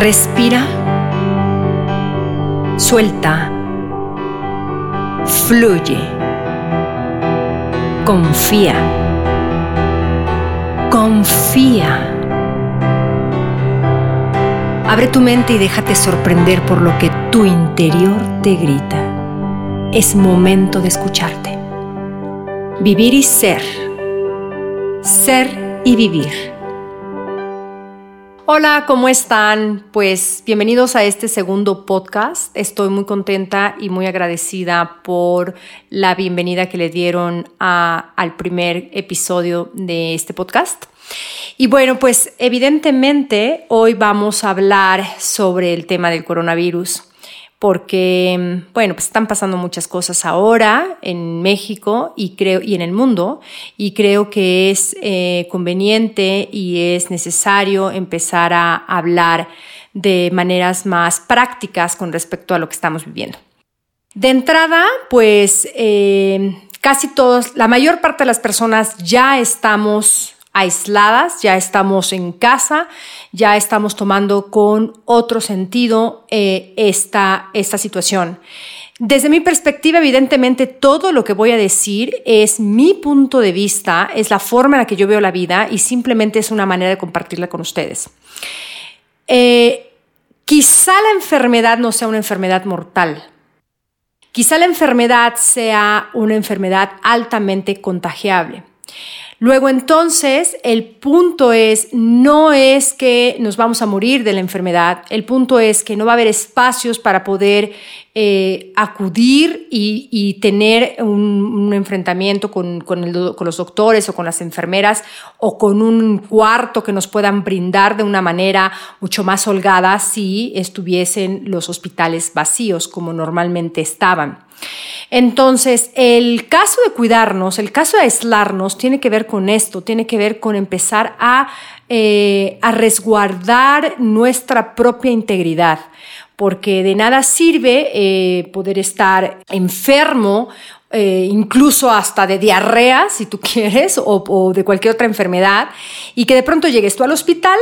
Respira, suelta, fluye, confía, confía. Abre tu mente y déjate sorprender por lo que tu interior te grita. Es momento de escucharte. Vivir y ser. Ser y vivir. Hola, ¿cómo están? Pues bienvenidos a este segundo podcast. Estoy muy contenta y muy agradecida por la bienvenida que le dieron al primer episodio de este podcast. Y bueno, pues evidentemente hoy vamos a hablar sobre el tema del coronavirus porque, bueno, pues están pasando muchas cosas ahora en México y, creo, y en el mundo, y creo que es eh, conveniente y es necesario empezar a hablar de maneras más prácticas con respecto a lo que estamos viviendo. De entrada, pues eh, casi todos, la mayor parte de las personas ya estamos aisladas, ya estamos en casa, ya estamos tomando con otro sentido eh, esta, esta situación. Desde mi perspectiva, evidentemente, todo lo que voy a decir es mi punto de vista, es la forma en la que yo veo la vida y simplemente es una manera de compartirla con ustedes. Eh, quizá la enfermedad no sea una enfermedad mortal. Quizá la enfermedad sea una enfermedad altamente contagiable. Luego entonces el punto es, no es que nos vamos a morir de la enfermedad, el punto es que no va a haber espacios para poder eh, acudir y, tener un, enfrentamiento con, con, los doctores o con las enfermeras o con un cuarto que nos puedan brindar de una manera mucho más holgada si estuviesen los hospitales vacíos como normalmente estaban. Entonces, el caso de cuidarnos, el caso de aislarnos, tiene que ver con esto, tiene que ver con empezar a, eh, resguardar nuestra propia integridad, porque de nada sirve eh, poder estar enfermo eh, incluso hasta de diarrea, si tú quieres, o, o, de cualquier otra enfermedad, y que de pronto llegues tú al hospital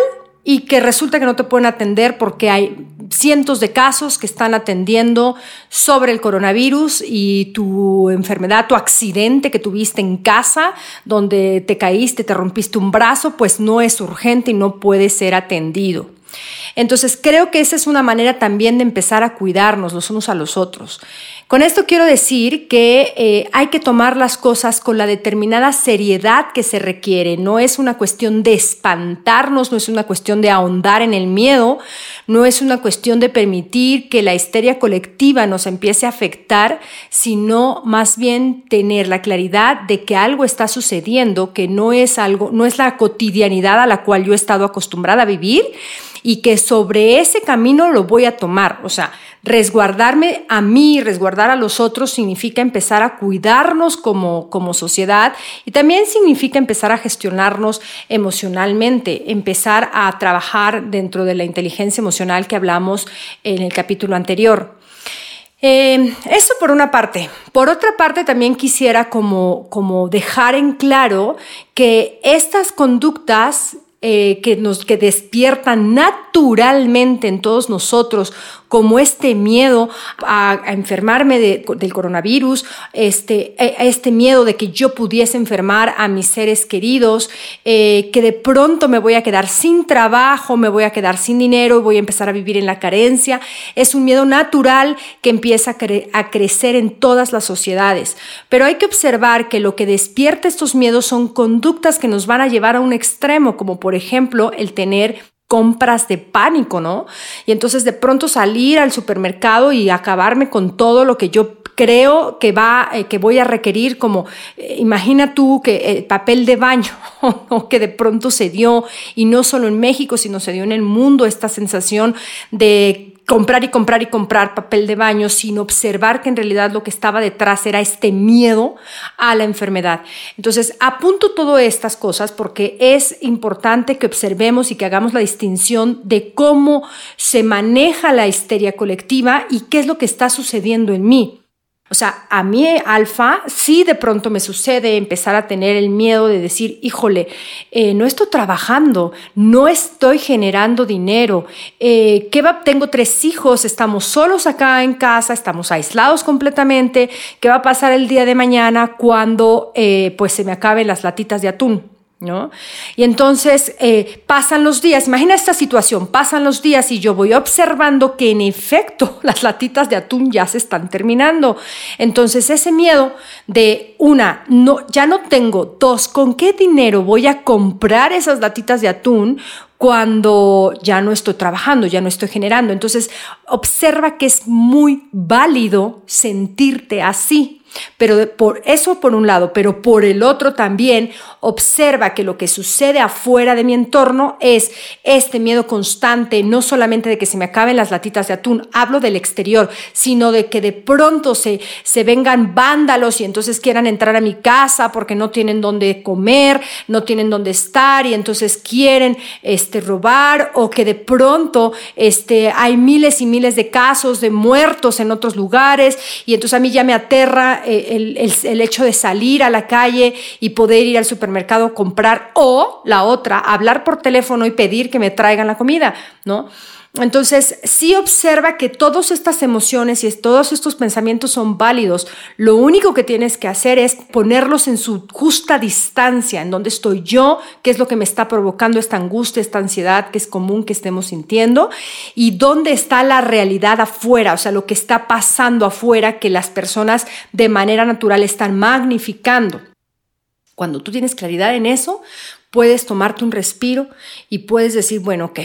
y que resulta que no te pueden atender porque hay cientos de casos que están atendiendo sobre el coronavirus y tu enfermedad, tu accidente que tuviste en casa, donde te caíste, te rompiste un brazo, pues no es urgente y no puede ser atendido. Entonces creo que esa es una manera también de empezar a cuidarnos los unos a los otros. Con esto quiero decir que eh, hay que tomar las cosas con la determinada seriedad que se requiere. No es una cuestión de espantarnos, no es una cuestión de ahondar en el miedo, no es una cuestión de permitir que la histeria colectiva nos empiece a afectar, sino más bien tener la claridad de que algo está sucediendo, que no es algo, no es la cotidianidad a la cual yo he estado acostumbrada a vivir y que sobre ese camino lo voy a tomar. O sea, resguardarme a mí, resguardar a los otros significa empezar a cuidarnos como, como sociedad y también significa empezar a gestionarnos emocionalmente, empezar a trabajar dentro de la inteligencia emocional que hablamos en el capítulo anterior. Eh, eso por una parte. Por otra parte, también quisiera como, como dejar en claro que estas conductas eh, que nos que despiertan naturalmente en todos nosotros como este miedo a, enfermarme del coronavirus, este, e, este miedo de que yo pudiese enfermar a mis seres queridos, eh, que de pronto me voy a quedar sin trabajo, me voy a quedar sin dinero, voy a empezar a vivir en la carencia. Es un miedo natural que empieza a, a crecer en todas las sociedades. Pero hay que observar que lo que despierta estos miedos son conductas que nos van a llevar a un extremo, como por ejemplo el tener compras de pánico, ¿no? Y entonces de pronto salir al supermercado y acabarme con todo lo que yo creo que va, eh, que voy a requerir, como eh, imagina tú que el papel de baño, que de pronto se dio, y no solo en México, sino se dio en el mundo esta sensación de comprar y comprar y comprar papel de baño sin observar que en realidad lo que estaba detrás era este miedo a la enfermedad. Entonces, apunto todas estas cosas porque es importante que observemos y que hagamos la distinción de cómo se maneja la histeria colectiva y qué es lo que está sucediendo en mí. O sea, a mí alfa sí de pronto me sucede empezar a tener el miedo de decir, híjole, eh, no estoy trabajando, no estoy generando dinero, eh, ¿qué va? tengo tres hijos, estamos solos acá en casa, estamos aislados completamente, ¿qué va a pasar el día de mañana cuando eh, pues se me acaben las latitas de atún? ¿No? Y entonces eh, pasan los días, imagina esta situación, pasan los días y yo voy observando que en efecto las latitas de atún ya se están terminando. Entonces ese miedo de una, no, ya no tengo, dos, ¿con qué dinero voy a comprar esas latitas de atún? cuando ya no estoy trabajando, ya no estoy generando. Entonces, observa que es muy válido sentirte así. Pero por eso por un lado, pero por el otro también observa que lo que sucede afuera de mi entorno es este miedo constante, no solamente de que se me acaben las latitas de atún, hablo del exterior, sino de que de pronto se, se vengan vándalos y entonces quieran entrar a mi casa porque no tienen dónde comer, no tienen dónde estar y entonces quieren este, robar o que de pronto este, hay miles y miles de casos de muertos en otros lugares y entonces a mí ya me aterra eh, el, hecho de salir a la calle y poder ir al supermercado comprar o la otra, hablar por teléfono y pedir que me traigan la comida, ¿no? Entonces, sí observa que todas estas emociones y todos estos pensamientos son válidos. Lo único que tienes que hacer es ponerlos en su justa distancia, en donde estoy yo, qué es lo que me está provocando esta angustia, esta ansiedad que es común que estemos sintiendo, y dónde está la realidad afuera, o sea, lo que está pasando afuera que las personas de manera natural están magnificando. Cuando tú tienes claridad en eso, puedes tomarte un respiro y puedes decir, bueno, ok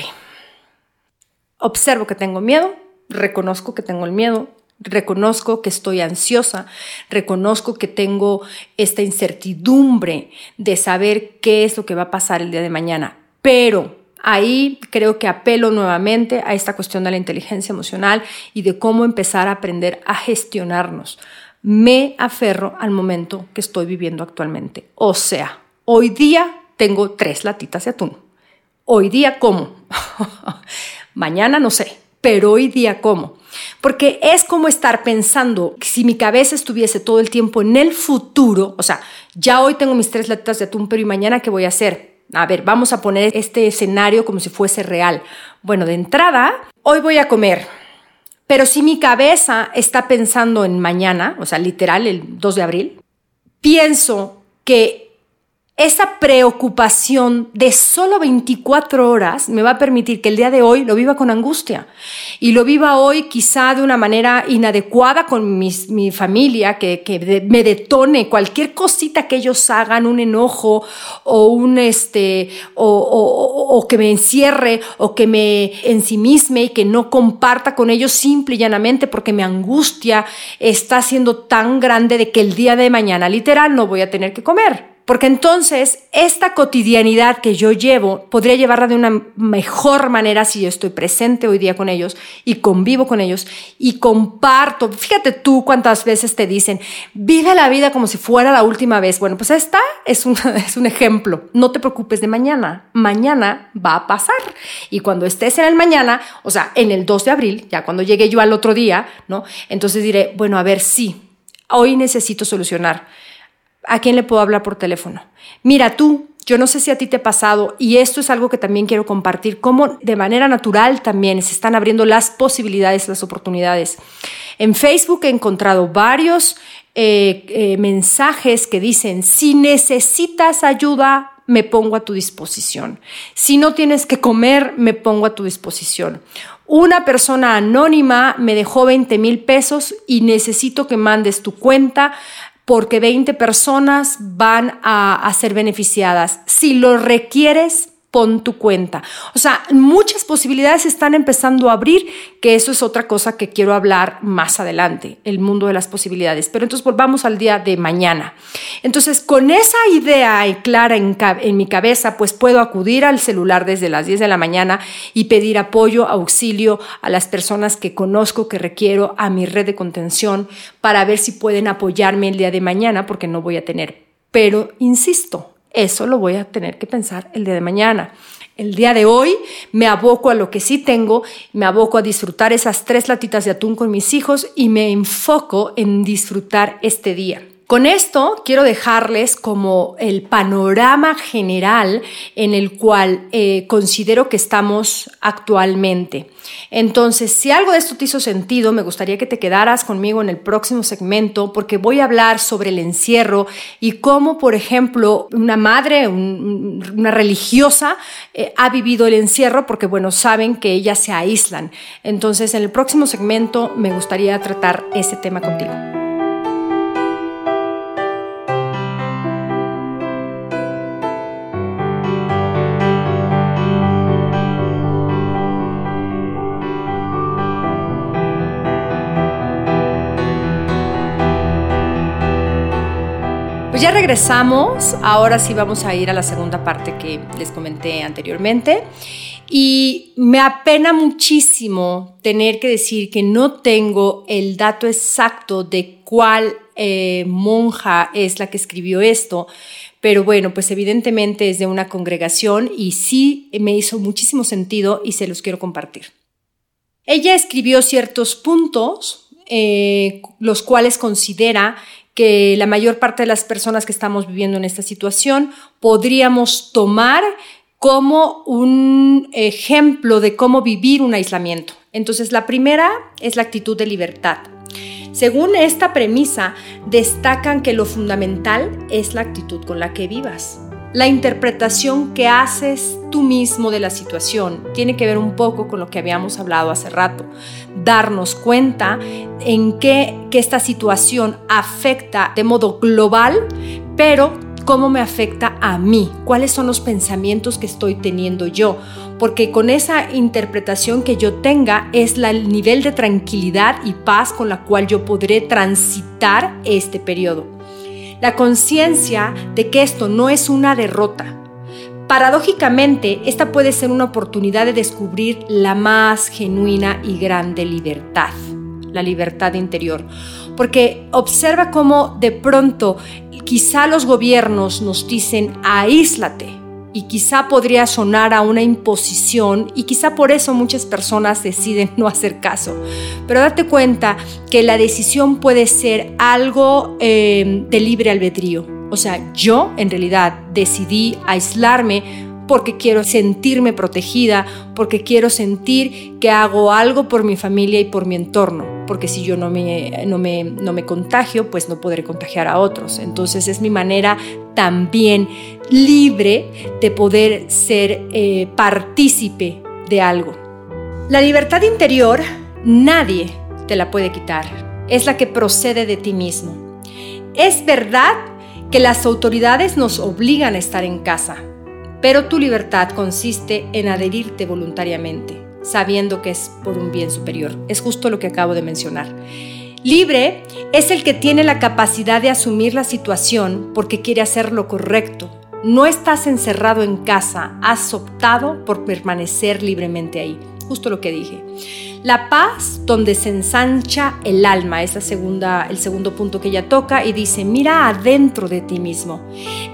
Observo que tengo miedo, reconozco que tengo el miedo, reconozco que estoy ansiosa, reconozco que tengo esta incertidumbre de saber qué es lo que va a pasar el día de mañana, pero ahí creo que apelo nuevamente a esta cuestión de la inteligencia emocional y de cómo empezar a aprender a gestionarnos. Me aferro al momento que estoy viviendo actualmente. O sea, hoy día tengo tres latitas de atún. Hoy día como. Mañana no sé, pero hoy día cómo. Porque es como estar pensando, si mi cabeza estuviese todo el tiempo en el futuro, o sea, ya hoy tengo mis tres latitas de atún, pero ¿y mañana qué voy a hacer? A ver, vamos a poner este escenario como si fuese real. Bueno, de entrada, hoy voy a comer, pero si mi cabeza está pensando en mañana, o sea, literal, el 2 de abril, pienso que esa preocupación de solo 24 horas me va a permitir que el día de hoy lo viva con angustia y lo viva hoy quizá de una manera inadecuada con mi familia, que, me detone cualquier cosita que ellos hagan, un enojo o un este, o, que me encierre o que me ensimisme y que no comparta con ellos simple y llanamente porque mi angustia está siendo tan grande de que el día de mañana literal no voy a tener que comer. Porque entonces esta cotidianidad que yo llevo podría llevarla de una mejor manera si yo estoy presente hoy día con ellos y convivo con ellos y comparto. Fíjate tú cuántas veces te dicen, vive la vida como si fuera la última vez. Bueno, pues esta es un, es un ejemplo. No te preocupes de mañana. Mañana va a pasar. Y cuando estés en el mañana, o sea, en el 2 de abril, ya cuando llegue yo al otro día, ¿no? Entonces diré, bueno, a ver, sí, hoy necesito solucionar ¿A quién le puedo hablar por teléfono? Mira tú, yo no sé si a ti te ha pasado y esto es algo que también quiero compartir, cómo de manera natural también se están abriendo las posibilidades, las oportunidades. En Facebook he encontrado varios eh, eh, mensajes que dicen, si necesitas ayuda, me pongo a tu disposición. Si no tienes que comer, me pongo a tu disposición. Una persona anónima me dejó 20 mil pesos y necesito que mandes tu cuenta porque 20 personas van a, ser beneficiadas. Si lo requieres, pon tu cuenta. O sea, muchas posibilidades están empezando a abrir, que eso es otra cosa que quiero hablar más adelante, el mundo de las posibilidades. Pero entonces volvamos al día de mañana. Entonces, con esa idea clara en, en mi cabeza, pues puedo acudir al celular desde las 10 de la mañana y pedir apoyo, auxilio a las personas que conozco, que requiero, a mi red de contención, para ver si pueden apoyarme el día de mañana, porque no voy a tener. Pero, insisto, Eso lo voy a tener que pensar el día de mañana. El día de hoy me aboco a lo que sí tengo, me aboco a disfrutar esas tres latitas de atún con mis hijos y me enfoco en disfrutar este día. Con esto quiero dejarles como el panorama general en el cual eh, considero que estamos actualmente. Entonces, si algo de esto te hizo sentido, me gustaría que te quedaras conmigo en el próximo segmento porque voy a hablar sobre el encierro y cómo, por ejemplo, una madre, una religiosa, eh, ha vivido el encierro porque, bueno, saben que ellas se aíslan. Entonces, en el próximo segmento me gustaría tratar ese tema contigo. Ya regresamos, ahora sí vamos a ir a la segunda parte que les comenté anteriormente. Y me apena muchísimo tener que decir que no tengo el dato exacto de cuál eh, monja es la que escribió esto, pero bueno, pues evidentemente es de una congregación y sí me hizo muchísimo sentido y se los quiero compartir. Ella escribió ciertos puntos, eh, los cuales considera que la mayor parte de las personas que estamos viviendo en esta situación podríamos tomar como un ejemplo de cómo vivir un aislamiento. Entonces, la primera es la actitud de libertad. Según esta premisa, destacan que lo fundamental es la actitud con la que vivas. La interpretación que haces tú mismo de la situación tiene que ver un poco con lo que habíamos hablado hace rato. Darnos cuenta en qué que esta situación afecta de modo global, pero cómo me afecta a mí, cuáles son los pensamientos que estoy teniendo yo, porque con esa interpretación que yo tenga es el nivel de tranquilidad y paz con la cual yo podré transitar este periodo la conciencia de que esto no es una derrota. Paradójicamente, esta puede ser una oportunidad de descubrir la más genuina y grande libertad, la libertad interior. Porque observa cómo de pronto quizá los gobiernos nos dicen aíslate, y quizá podría sonar a una imposición y quizá por eso muchas personas deciden no hacer caso. Pero date cuenta que la decisión puede ser algo eh, de libre albedrío. O sea, yo en realidad decidí aislarme porque quiero sentirme protegida, porque quiero sentir que hago algo por mi familia y por mi entorno, porque si yo no me, no me, no me contagio, pues no podré contagiar a otros. Entonces es mi manera también libre de poder ser eh, partícipe de algo. La libertad interior nadie te la puede quitar, es la que procede de ti mismo. Es verdad que las autoridades nos obligan a estar en casa, pero tu libertad consiste en adherirte voluntariamente, sabiendo que es por un bien superior. Es justo lo que acabo de mencionar. Libre es el que tiene la capacidad de asumir la situación porque quiere hacer lo correcto. No estás encerrado en casa, has optado por permanecer libremente ahí. Justo lo que dije. La paz donde se ensancha el alma, es segunda, el segundo punto que ella toca y dice, mira adentro de ti mismo.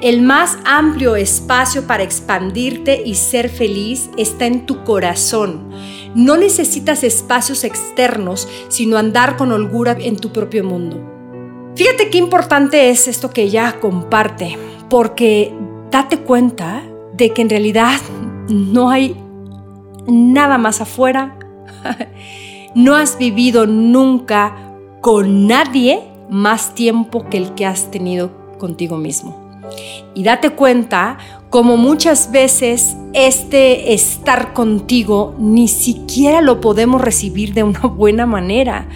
El más amplio espacio para expandirte y ser feliz está en tu corazón. No necesitas espacios externos, sino andar con holgura en tu propio mundo. Fíjate qué importante es esto que ella comparte, porque date cuenta de que en realidad no hay nada más afuera no has vivido nunca con nadie más tiempo que el que has tenido contigo mismo. Y date cuenta como muchas veces este estar contigo ni siquiera lo podemos recibir de una buena manera.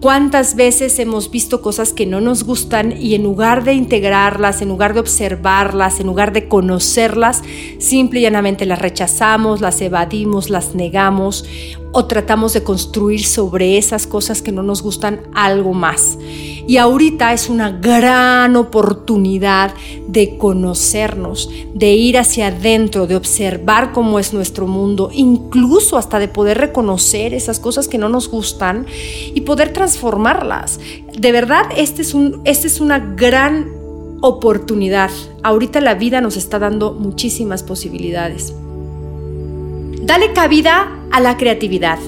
¿Cuántas veces hemos visto cosas que no nos gustan y en lugar de integrarlas, en lugar de observarlas, en lugar de conocerlas, simple y llanamente las rechazamos, las evadimos, las negamos o tratamos de construir sobre esas cosas que no nos gustan algo más? Y ahorita es una gran oportunidad de conocernos, de ir hacia adentro, de observar cómo es nuestro mundo, incluso hasta de poder reconocer esas cosas que no nos gustan y poder transformarlas. De verdad, este es, un, este es una gran oportunidad. Ahorita la vida nos está dando muchísimas posibilidades. Dale cabida a la creatividad.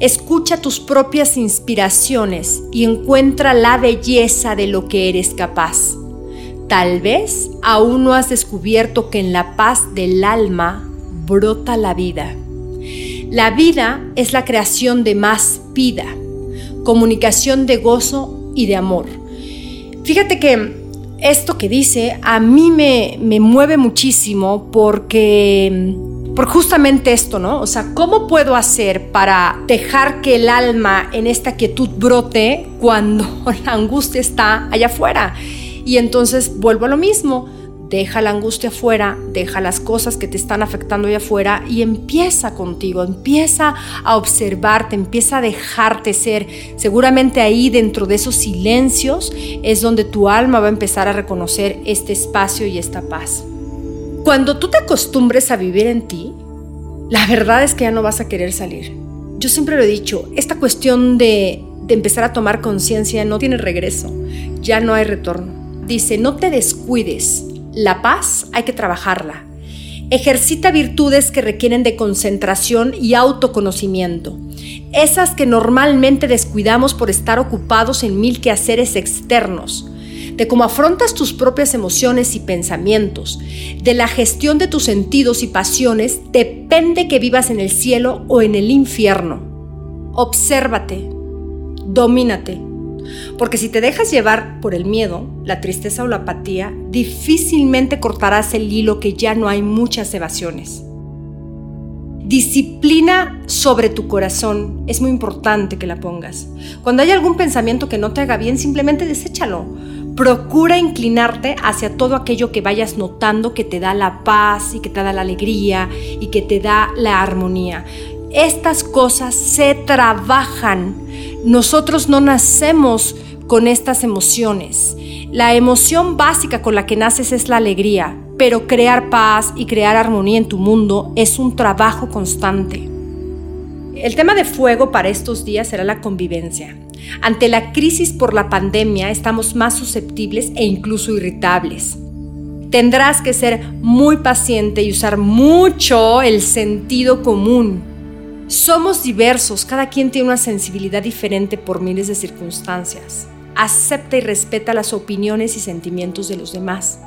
Escucha tus propias inspiraciones y encuentra la belleza de lo que eres capaz. Tal vez aún no has descubierto que en la paz del alma brota la vida. La vida es la creación de más vida, comunicación de gozo y de amor. Fíjate que esto que dice a mí me, me mueve muchísimo porque por justamente esto, ¿no? O sea, ¿cómo puedo hacer para dejar que el alma en esta quietud brote cuando la angustia está allá afuera? Y entonces vuelvo a lo mismo. Deja la angustia afuera, deja las cosas que te están afectando allá afuera y empieza contigo, empieza a observarte, empieza a dejarte ser. Seguramente ahí dentro de esos silencios es donde tu alma va a empezar a reconocer este espacio y esta paz. Cuando tú te acostumbres a vivir en ti, la verdad es que ya no vas a querer salir. Yo siempre lo he dicho, esta cuestión de, empezar a tomar conciencia no tiene regreso, ya no hay retorno. Dice, no te descuides, la paz hay que trabajarla. Ejercita virtudes que requieren de concentración y autoconocimiento. Esas que normalmente descuidamos por estar ocupados en mil quehaceres externos de cómo afrontas tus propias emociones y pensamientos, de la gestión de tus sentidos y pasiones, depende que vivas en el cielo o en el infierno. Obsérvate, domínate, porque si te dejas llevar por el miedo, la tristeza o la apatía, difícilmente cortarás el hilo que ya no hay muchas evasiones. Disciplina sobre tu corazón es muy importante que la pongas. Cuando hay algún pensamiento que no te haga bien, simplemente deséchalo. Procura inclinarte hacia todo aquello que vayas notando que te da la paz y que te da la alegría y que te da la armonía. Estas cosas se trabajan. Nosotros no nacemos con estas emociones. La emoción básica con la que naces es la alegría, pero crear paz y crear armonía en tu mundo es un trabajo constante. El tema de fuego para estos días será la convivencia. Ante la crisis por la pandemia estamos más susceptibles e incluso irritables. Tendrás que ser muy paciente y usar mucho el sentido común. Somos diversos, cada quien tiene una sensibilidad diferente por miles de circunstancias. Acepta y respeta las opiniones y sentimientos de los demás.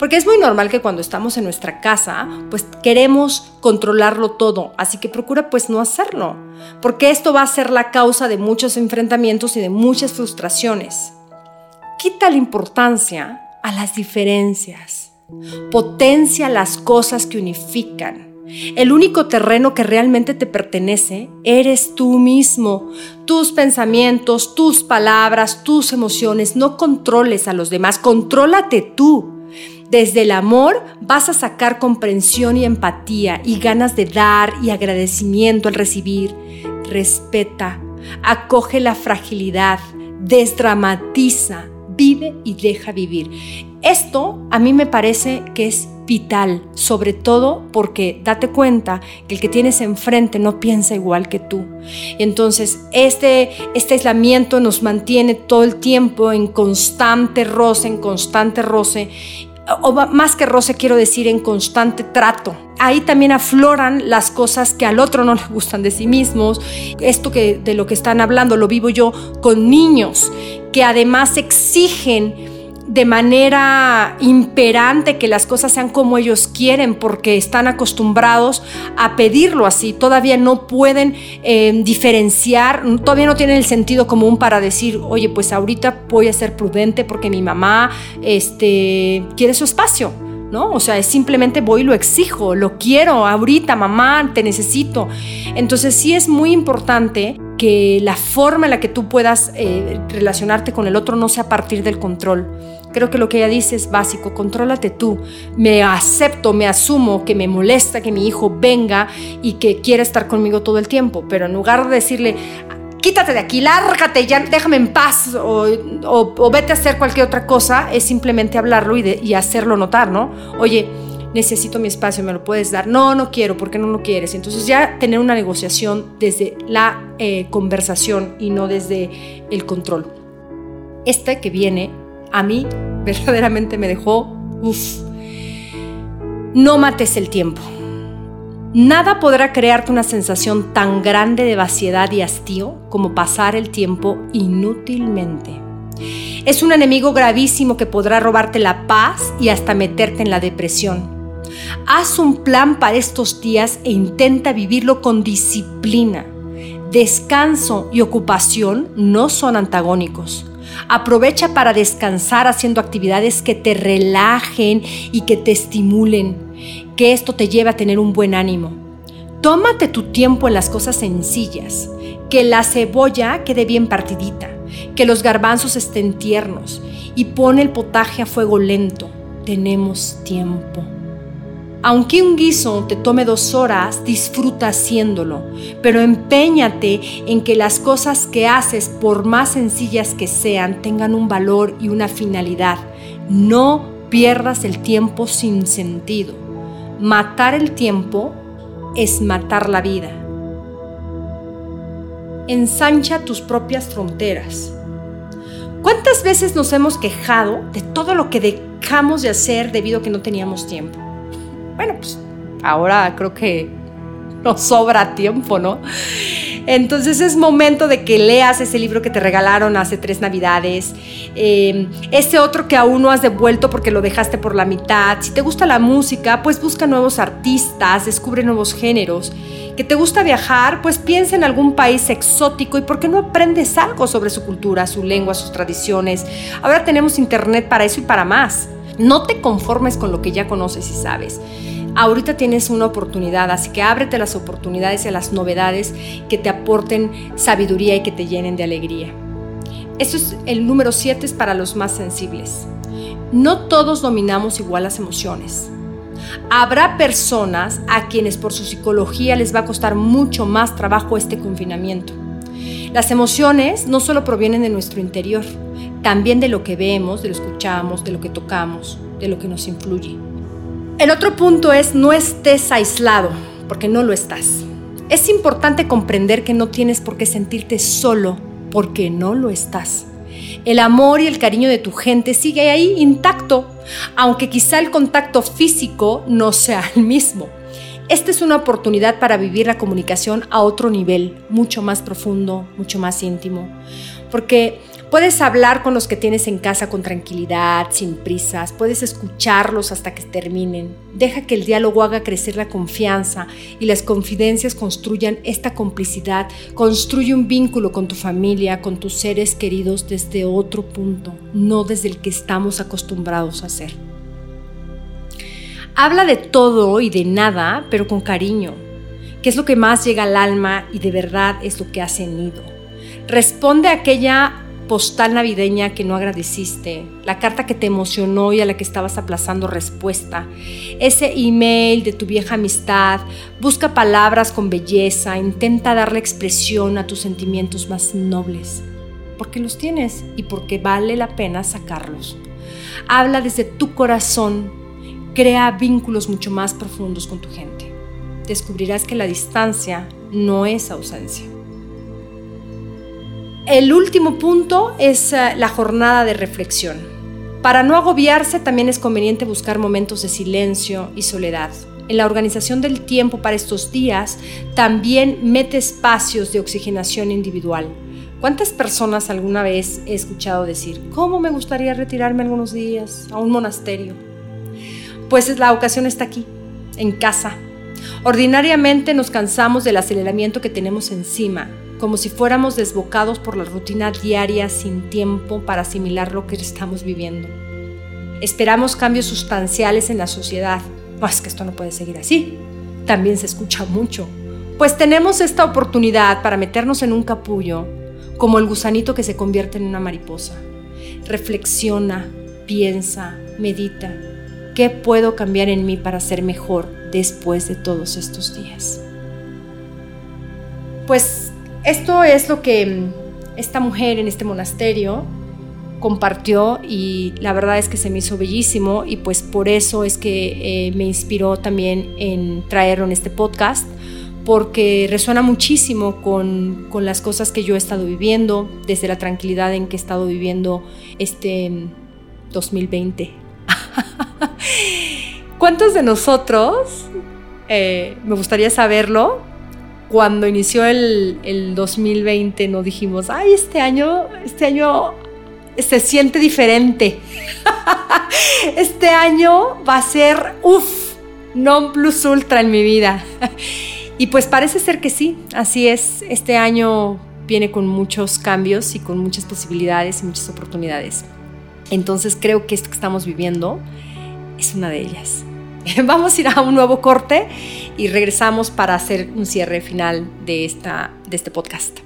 Porque es muy normal que cuando estamos en nuestra casa, pues queremos controlarlo todo, así que procura pues no hacerlo, porque esto va a ser la causa de muchos enfrentamientos y de muchas frustraciones. Quita la importancia a las diferencias, potencia las cosas que unifican. El único terreno que realmente te pertenece eres tú mismo. Tus pensamientos, tus palabras, tus emociones. No controles a los demás, contrólate tú. Desde el amor vas a sacar comprensión y empatía y ganas de dar y agradecimiento al recibir. Respeta, acoge la fragilidad, desdramatiza, vive y deja vivir. Esto a mí me parece que es vital, sobre todo porque date cuenta que el que tienes enfrente no piensa igual que tú. Entonces, este, este aislamiento nos mantiene todo el tiempo en constante roce, en constante roce, o más que roce quiero decir en constante trato. Ahí también afloran las cosas que al otro no le gustan de sí mismos. Esto que de lo que están hablando lo vivo yo con niños que además exigen de manera imperante que las cosas sean como ellos quieren porque están acostumbrados a pedirlo así. Todavía no pueden eh, diferenciar, todavía no tienen el sentido común para decir, oye, pues ahorita voy a ser prudente porque mi mamá este, quiere su espacio. ¿No? O sea, simplemente voy y lo exijo, lo quiero ahorita, mamá, te necesito. Entonces sí es muy importante que la forma en la que tú puedas eh, relacionarte con el otro no sea a partir del control. Creo que lo que ella dice es básico, contrólate tú. Me acepto, me asumo que me molesta que mi hijo venga y que quiera estar conmigo todo el tiempo, pero en lugar de decirle, quítate de aquí, lárgate, ya déjame en paz o, vete a hacer cualquier otra cosa, es simplemente hablarlo y, y hacerlo notar, ¿no? Oye, necesito mi espacio, me lo puedes dar. No, no quiero, ¿por qué no lo quieres? Entonces ya tener una negociación desde la eh, conversación y no desde el control. Este que viene a mí verdaderamente me dejó, uff, no mates el tiempo. Nada podrá crearte una sensación tan grande de vaciedad y hastío como pasar el tiempo inútilmente. Es un enemigo gravísimo que podrá robarte la paz y hasta meterte en la depresión. Haz un plan para estos días e intenta vivirlo con disciplina. Descanso y ocupación no son antagónicos. Aprovecha para descansar haciendo actividades que te relajen y que te estimulen, que esto te lleve a tener un buen ánimo. Tómate tu tiempo en las cosas sencillas, que la cebolla quede bien partidita, que los garbanzos estén tiernos y pone el potaje a fuego lento. Tenemos tiempo. Aunque un guiso te tome dos horas, disfruta haciéndolo, pero empeñate en que las cosas que haces, por más sencillas que sean, tengan un valor y una finalidad. No pierdas el tiempo sin sentido. Matar el tiempo es matar la vida. Ensancha tus propias fronteras. ¿Cuántas veces nos hemos quejado de todo lo que dejamos de hacer debido a que no teníamos tiempo? Bueno, pues ahora creo que nos sobra tiempo, ¿no? Entonces es momento de que leas ese libro que te regalaron hace tres navidades, eh, ese otro que aún no has devuelto porque lo dejaste por la mitad. Si te gusta la música, pues busca nuevos artistas, descubre nuevos géneros. Que te gusta viajar, pues piensa en algún país exótico y por qué no aprendes algo sobre su cultura, su lengua, sus tradiciones. Ahora tenemos internet para eso y para más. No te conformes con lo que ya conoces y sabes. Ahorita tienes una oportunidad, así que ábrete las oportunidades y las novedades que te aporten sabiduría y que te llenen de alegría. Esto es el número 7 es para los más sensibles. No todos dominamos igual las emociones. Habrá personas a quienes por su psicología les va a costar mucho más trabajo este confinamiento. Las emociones no solo provienen de nuestro interior, también de lo que vemos, de lo que escuchamos, de lo que tocamos, de lo que nos influye. El otro punto es no estés aislado, porque no lo estás. Es importante comprender que no tienes por qué sentirte solo, porque no lo estás. El amor y el cariño de tu gente sigue ahí intacto, aunque quizá el contacto físico no sea el mismo. Esta es una oportunidad para vivir la comunicación a otro nivel, mucho más profundo, mucho más íntimo, porque puedes hablar con los que tienes en casa con tranquilidad, sin prisas, puedes escucharlos hasta que terminen. Deja que el diálogo haga crecer la confianza y las confidencias construyan esta complicidad. Construye un vínculo con tu familia, con tus seres queridos desde otro punto, no desde el que estamos acostumbrados a hacer. Habla de todo y de nada, pero con cariño, que es lo que más llega al alma y de verdad es lo que hace nido. Responde a aquella postal navideña que no agradeciste, la carta que te emocionó y a la que estabas aplazando respuesta, ese email de tu vieja amistad, busca palabras con belleza, intenta darle expresión a tus sentimientos más nobles, porque los tienes y porque vale la pena sacarlos. Habla desde tu corazón Crea vínculos mucho más profundos con tu gente. Descubrirás que la distancia no es ausencia. El último punto es eh, la jornada de reflexión. Para no agobiarse también es conveniente buscar momentos de silencio y soledad. En la organización del tiempo para estos días también mete espacios de oxigenación individual. ¿Cuántas personas alguna vez he escuchado decir, ¿cómo me gustaría retirarme algunos días a un monasterio? pues la ocasión está aquí, en casa. Ordinariamente nos cansamos del aceleramiento que tenemos encima, como si fuéramos desbocados por la rutina diaria sin tiempo para asimilar lo que estamos viviendo. Esperamos cambios sustanciales en la sociedad. No, es que esto no puede seguir así. También se escucha mucho. Pues tenemos esta oportunidad para meternos en un capullo, como el gusanito que se convierte en una mariposa. Reflexiona, piensa, medita ¿Qué puedo cambiar en mí para ser mejor después de todos estos días? Pues esto es lo que mm, esta mujer en este monasterio compartió y la verdad es que se me hizo bellísimo y pues por eso es que eh, me inspiró también en traerlo en este podcast porque resuena muchísimo con, con, las cosas que yo he estado viviendo, desde la tranquilidad en que he estado viviendo este 2020. ¿Cuántos de nosotros, eh, me gustaría saberlo, cuando inició el, el 2020 no dijimos, ay, este año, este año se siente diferente. este año va a ser, uff, non plus ultra en mi vida. y pues parece ser que sí, así es. Este año viene con muchos cambios y con muchas posibilidades y muchas oportunidades. Entonces creo que esto que estamos viviendo es una de ellas. Vamos a ir a un nuevo corte y regresamos para hacer un cierre final de, esta, de este podcast.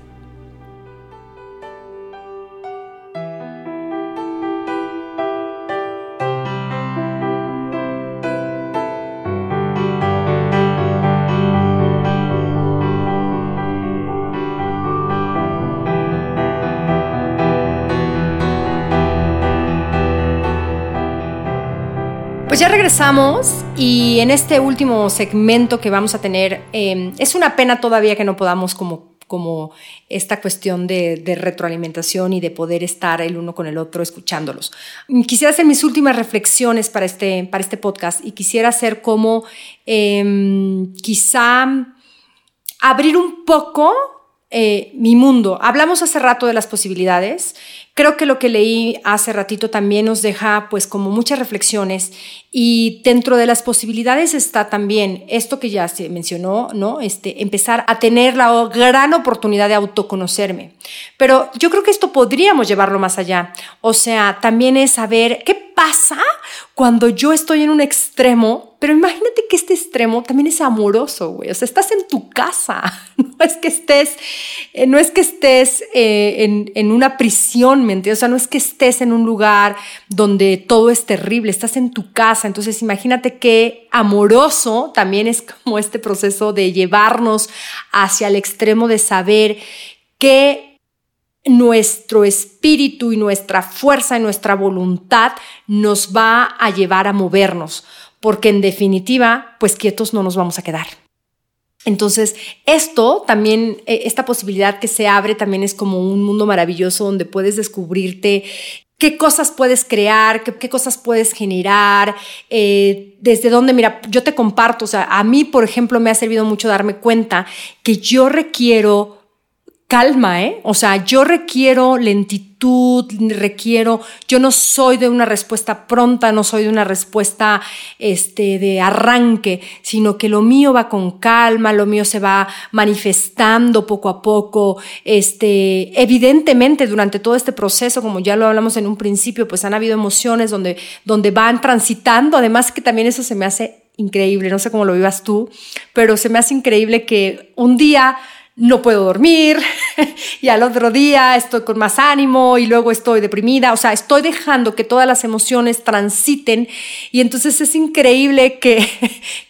Pues ya regresamos y en este último segmento que vamos a tener, em, es una pena todavía que no podamos como como esta cuestión de, retroalimentación y de poder estar el uno con el otro escuchándolos. Quisiera hacer mis últimas reflexiones para este, para este podcast y quisiera hacer como em, quizá abrir un poco eh, mi mundo. Hablamos hace rato de las posibilidades. Creo que lo que leí hace ratito también nos deja pues como muchas reflexiones y dentro de las posibilidades está también esto que ya se mencionó, ¿no? Este, empezar a tener la gran oportunidad de autoconocerme. Pero yo creo que esto podríamos llevarlo más allá. O sea, también es saber qué pasa cuando yo estoy en un extremo, pero imagínate que este extremo también es amoroso, güey. O sea, estás en tu casa, no es que estés, eh, no es que estés eh, en, en, una prisión, ¿me entiendes? O sea, no es que estés en un lugar donde todo es terrible, estás en tu casa entonces imagínate qué amoroso también es como este proceso de llevarnos hacia el extremo de saber que nuestro espíritu y nuestra fuerza y nuestra voluntad nos va a llevar a movernos, porque en definitiva, pues quietos no nos vamos a quedar. Entonces, esto también, e, esta posibilidad que se abre también es como un mundo maravilloso donde puedes descubrirte qué cosas puedes crear, qué, cosas puedes generar, eh, desde dónde, mira, yo te comparto, o sea, a mí, por ejemplo, me ha servido mucho darme cuenta que yo requiero calma, ¿eh? O sea, yo requiero lentitud, requiero, yo no soy de una respuesta pronta, no soy de una respuesta este, de arranque, sino que lo mío va con calma, lo mío se va manifestando poco a poco. Este, evidentemente, durante todo este proceso, como ya lo hablamos en un principio, pues han habido emociones donde, donde van transitando, además que también eso se me hace increíble, no sé cómo lo vivas tú, pero se me hace increíble que un día no puedo dormir y al otro día estoy con más ánimo y luego estoy deprimida. O sea, estoy dejando que todas las emociones transiten y entonces es increíble que,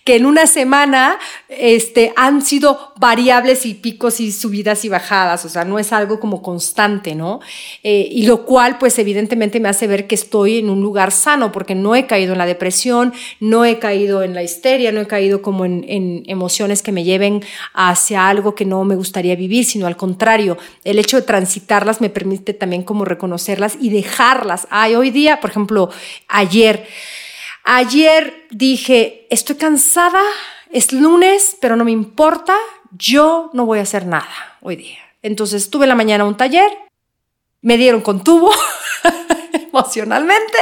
que en una semana este, han sido variables y picos y subidas y bajadas. O sea, no es algo como constante, ¿no? Eh, y lo cual pues evidentemente me hace ver que estoy en un lugar sano porque no he caído en la depresión, no he caído en la histeria, no he caído como en, en emociones que me lleven hacia algo que no me gustaría vivir, sino al contrario, el hecho de transitarlas me permite también como reconocerlas y dejarlas. Ay, hoy día, por ejemplo, ayer, ayer dije, estoy cansada, es lunes, pero no me importa, yo no voy a hacer nada hoy día. Entonces tuve la mañana un taller, me dieron con tubo emocionalmente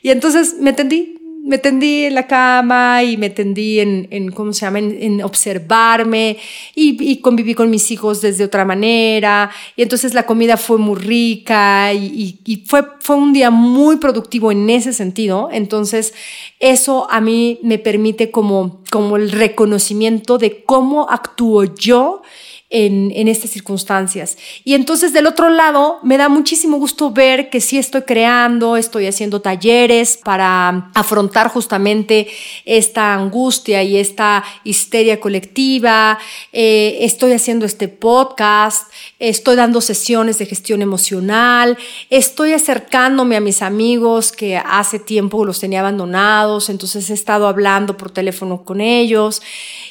y entonces me tendí, me tendí en la cama y me tendí en, ¿cómo se llama?, en, observarme y, conviví con mis hijos desde otra manera. Y entonces la comida fue muy rica y, fue, fue un día muy productivo en ese sentido. Entonces eso a mí me permite como, como el reconocimiento de cómo actúo yo en, estas circunstancias. Y entonces del otro lado me da muchísimo gusto ver que sí estoy creando, estoy haciendo talleres para afrontar justamente esta angustia y esta histeria colectiva, eh, estoy haciendo este podcast, estoy dando sesiones de gestión emocional, estoy acercándome a mis amigos que hace tiempo los tenía abandonados, entonces he estado hablando por teléfono con ellos.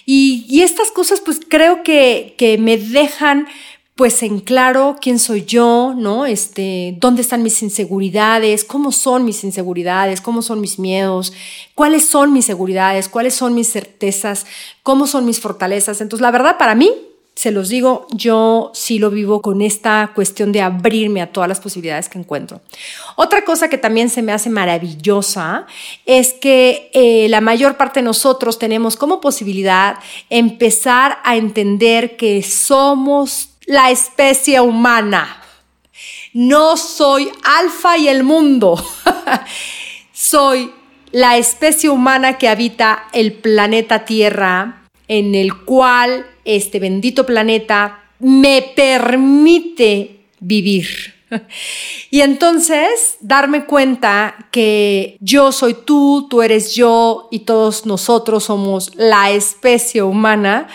Y, estas cosas pues creo que, que me dejan pues en claro quién soy yo, ¿no? Este, dónde están mis inseguridades, cómo son mis inseguridades, cómo son mis miedos, cuáles son mis seguridades, cuáles son mis certezas, cómo son mis fortalezas. Entonces, la verdad para mí se los digo, yo sí lo vivo con esta cuestión de abrirme a todas las posibilidades que encuentro. Otra cosa que también se me hace maravillosa es que eh, la mayor parte de nosotros tenemos como posibilidad empezar a entender que somos la especie humana. No soy alfa y el mundo. soy la especie humana que habita el planeta Tierra en el cual este bendito planeta me permite vivir. Y entonces darme cuenta que yo soy tú, tú eres yo y todos nosotros somos la especie humana,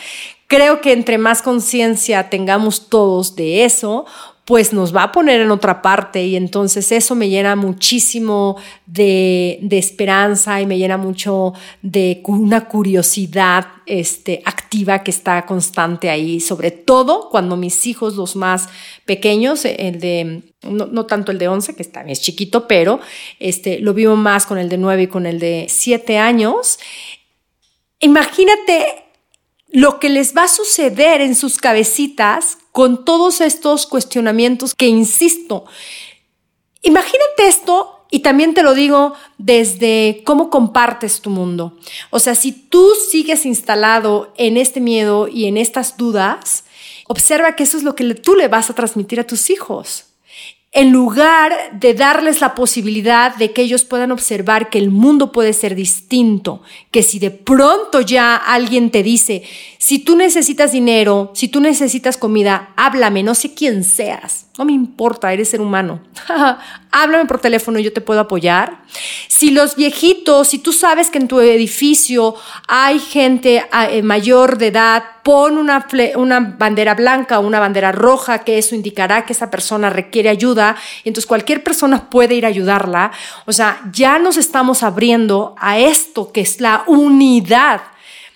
creo que entre más conciencia tengamos todos de eso, pues nos va a poner en otra parte y entonces eso me llena muchísimo de, esperanza y me llena mucho de una curiosidad este, activa que está constante ahí, sobre todo cuando mis hijos, los más pequeños, el de, no, tanto el de 11, que también es chiquito, pero este, lo vivo más con el de 9 y con el de 7 años. Imagínate lo que les va a suceder en sus cabecitas con todos estos cuestionamientos que, insisto, imagínate esto y también te lo digo desde cómo compartes tu mundo. O sea, si tú sigues instalado en este miedo y en estas dudas, observa que eso es lo que tú le vas a transmitir a tus hijos en lugar de darles la posibilidad de que ellos puedan observar que el mundo puede ser distinto, que si de pronto ya alguien te dice, si tú necesitas dinero, si tú necesitas comida, háblame, no sé quién seas, no me importa, eres ser humano. Háblame por teléfono y yo te puedo apoyar. Si los viejitos, si tú sabes que en tu edificio hay gente eh, mayor de edad, pon una, una bandera blanca o una bandera roja, que eso indicará que esa persona requiere ayuda. Y entonces cualquier persona puede ir a ayudarla. O sea, ya nos estamos abriendo a esto que es la unidad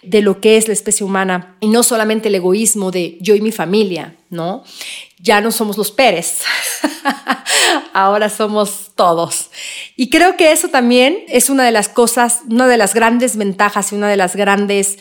de lo que es la especie humana y no solamente el egoísmo de yo y mi familia, ¿no? Ya no somos los Pérez, ahora somos todos. Y creo que eso también es una de las cosas, una de las grandes ventajas y una de las grandes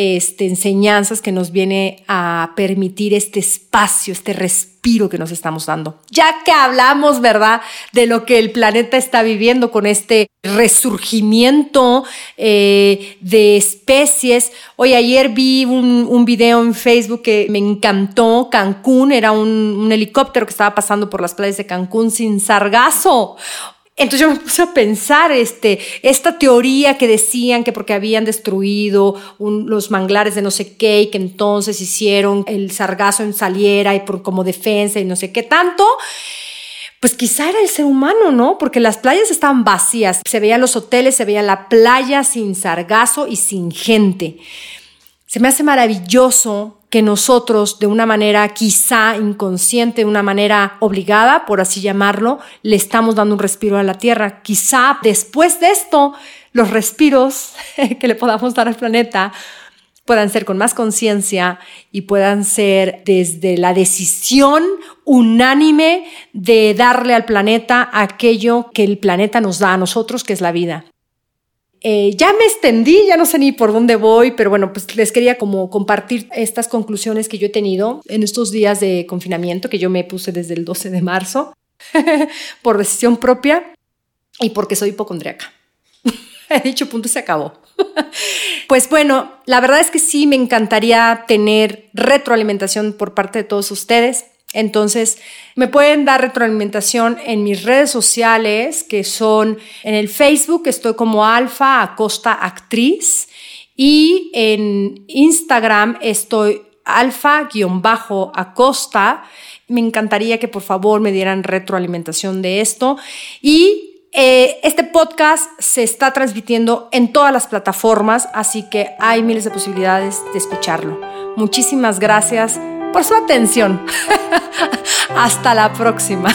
este, enseñanzas que nos viene a permitir este espacio, este respiro que nos estamos dando. Ya que hablamos, ¿verdad?, de lo que el planeta está viviendo con este resurgimiento eh, de especies. Hoy ayer vi un, video en Facebook que me encantó. Cancún era un, un helicóptero que estaba pasando por las playas de Cancún sin sargazo. Entonces yo me puse a pensar este, esta teoría que decían que porque habían destruido los manglares de no sé qué y que entonces hicieron el sargazo en saliera y por, como defensa y no sé qué tanto, pues quizá era el ser humano, ¿no? Porque las playas estaban vacías, se veían los hoteles, se veía la playa sin sargazo y sin gente. Se me hace maravilloso que nosotros de una manera quizá inconsciente, de una manera obligada, por así llamarlo, le estamos dando un respiro a la Tierra. Quizá después de esto, los respiros que le podamos dar al planeta puedan ser con más conciencia y puedan ser desde la decisión unánime de darle al planeta aquello que el planeta nos da a nosotros, que es la vida. Eh, ya me extendí, ya no sé ni por dónde voy, pero bueno, pues les quería como compartir estas conclusiones que yo he tenido en estos días de confinamiento que yo me puse desde el 12 de marzo por decisión propia y porque soy hipocondriaca. He dicho punto se acabó. pues bueno, la verdad es que sí me encantaría tener retroalimentación por parte de todos ustedes. Entonces, me pueden dar retroalimentación en mis redes sociales, que son en el Facebook, estoy como Alfa Acosta Actriz, y en Instagram estoy alfa-acosta. Me encantaría que por favor me dieran retroalimentación de esto. Y eh, este podcast se está transmitiendo en todas las plataformas, así que hay miles de posibilidades de escucharlo. Muchísimas gracias por su atención. Hasta la próxima.